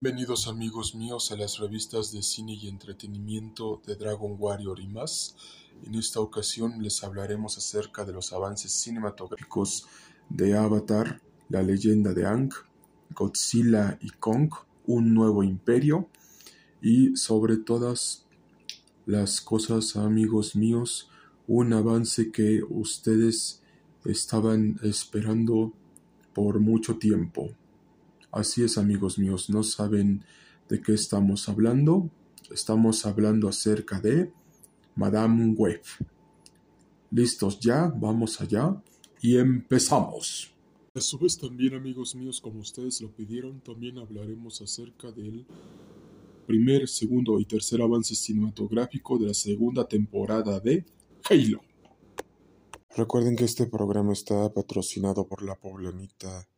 Bienvenidos amigos míos a las revistas de cine y entretenimiento de Dragon Warrior y más. En esta ocasión les hablaremos acerca de los avances cinematográficos de Avatar, la leyenda de Aang, Godzilla y Kong, un nuevo imperio y sobre todas las cosas amigos míos, un avance que ustedes estaban esperando por mucho tiempo. Así es, amigos míos, no saben de qué estamos hablando. Estamos hablando acerca de Madame Web. Listos ya, vamos allá y empezamos. A su vez también, amigos míos, como ustedes lo pidieron, también hablaremos acerca del primer, segundo y tercer avance cinematográfico de la segunda temporada de Halo. Recuerden que este programa está patrocinado por la poblanita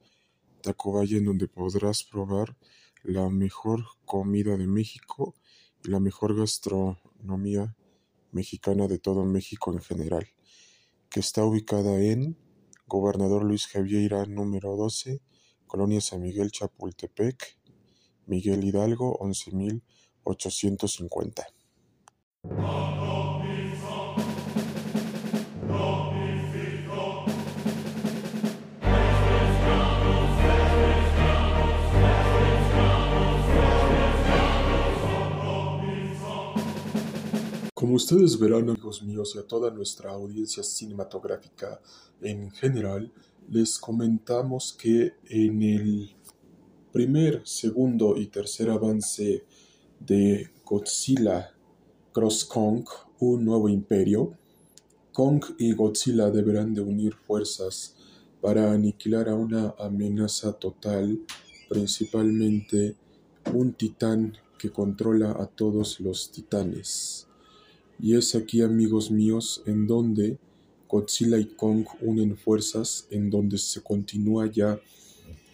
Tacubaya en donde podrás probar la mejor comida de México y la mejor gastronomía mexicana de todo México en general, que está ubicada en Gobernador Luis Javiera número 12, Colonia San Miguel Chapultepec, Miguel Hidalgo 11850. Como ustedes verán, amigos míos, y a toda nuestra audiencia cinematográfica en general, les comentamos que en el primer, segundo y tercer avance de Godzilla Cross Kong, un nuevo imperio, Kong y Godzilla deberán de unir fuerzas para aniquilar a una amenaza total, principalmente un titán que controla a todos los titanes. Y es aquí, amigos míos, en donde Godzilla y Kong unen fuerzas, en donde se continúa ya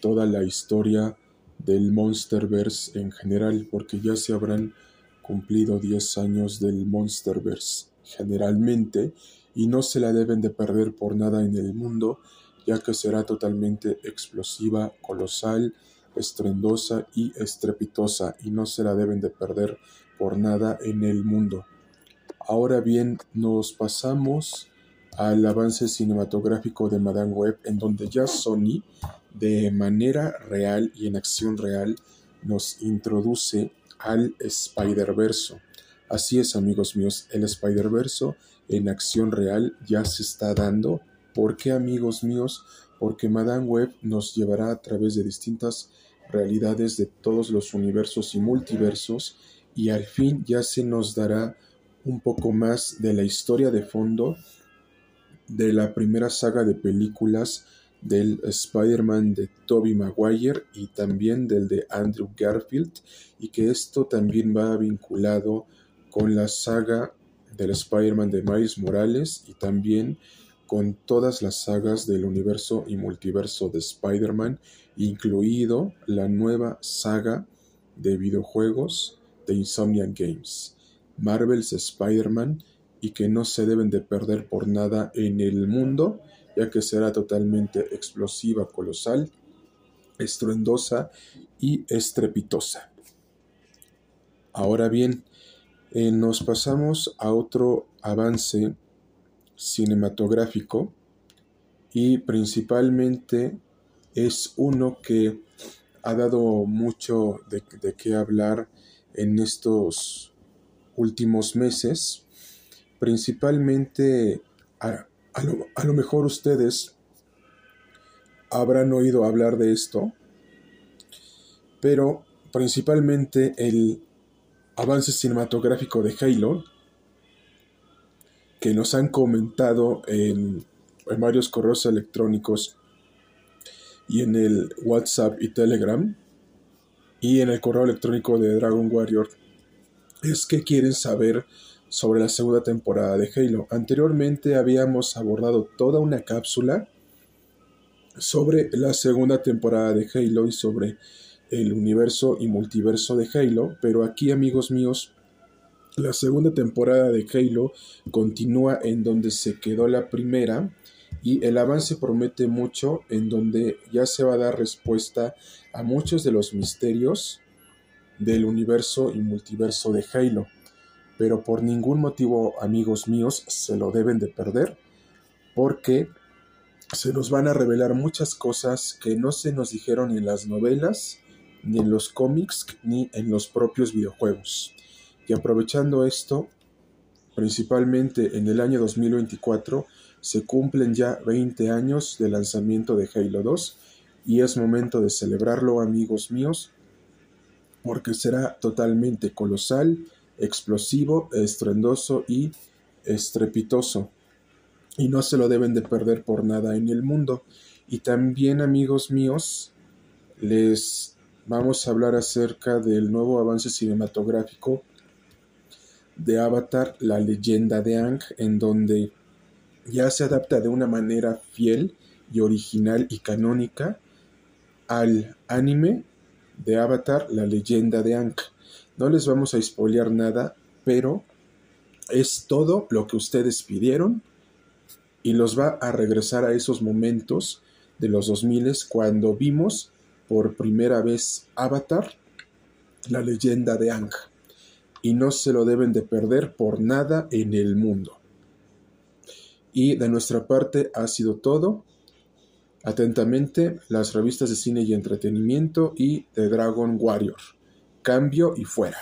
toda la historia del Monsterverse en general, porque ya se habrán cumplido 10 años del Monsterverse generalmente, y no se la deben de perder por nada en el mundo, ya que será totalmente explosiva, colosal, estrendosa y estrepitosa, y no se la deben de perder por nada en el mundo. Ahora bien, nos pasamos al avance cinematográfico de Madame Web, en donde ya Sony, de manera real y en acción real, nos introduce al Spider-Verse. Así es, amigos míos, el Spider-Verse en acción real ya se está dando. ¿Por qué, amigos míos? Porque Madame Web nos llevará a través de distintas realidades de todos los universos y multiversos y al fin ya se nos dará un poco más de la historia de fondo de la primera saga de películas del Spider-Man de Tobey Maguire y también del de Andrew Garfield y que esto también va vinculado con la saga del Spider-Man de Miles Morales y también con todas las sagas del universo y multiverso de Spider-Man, incluido la nueva saga de videojuegos de Insomniac Games. Marvel's Spider-Man y que no se deben de perder por nada en el mundo, ya que será totalmente explosiva, colosal, estruendosa y estrepitosa. Ahora bien, eh, nos pasamos a otro avance cinematográfico y principalmente es uno que ha dado mucho de, de qué hablar en estos últimos meses, principalmente a, lo, mejor ustedes habrán oído hablar de esto, pero principalmente el avance cinematográfico de Halo, que nos han comentado en, en, varios correos electrónicos y en el WhatsApp y Telegram, y en el correo electrónico de Dragon Warrior es que quieren saber sobre la segunda temporada de Halo. Anteriormente habíamos abordado toda una cápsula sobre la segunda temporada de Halo y sobre el universo y multiverso de Halo, pero aquí amigos míos, la segunda temporada de Halo continúa en donde se quedó la primera y el avance promete mucho en donde ya se va a dar respuesta a muchos de los misterios del universo y multiverso de Halo. Pero por ningún motivo, amigos míos, se lo deben de perder, porque se nos van a revelar muchas cosas que no se nos dijeron en las novelas, ni en los cómics, ni en los propios videojuegos. Y aprovechando esto, principalmente en el año 2024, se cumplen ya 20 años del lanzamiento de Halo 2 y es momento de celebrarlo amigos míos porque será totalmente colosal, explosivo, estruendoso y estrepitoso y no se lo deben de perder por nada en el mundo. Y también amigos míos, les vamos a hablar acerca del nuevo avance cinematográfico de Avatar, la leyenda de Ang, en donde ya se adapta de una manera fiel y original y canónica al anime de Avatar, la leyenda de Ang. No les vamos a spoilear nada, pero es todo lo que ustedes pidieron y los va a regresar a esos momentos de los 2000 cuando vimos por primera vez Avatar, la leyenda de Ang. Y no se lo deben de perder por nada en el mundo. Y de nuestra parte ha sido todo. Atentamente, las revistas de cine y entretenimiento y The Dragon Warrior. Cambio y fuera.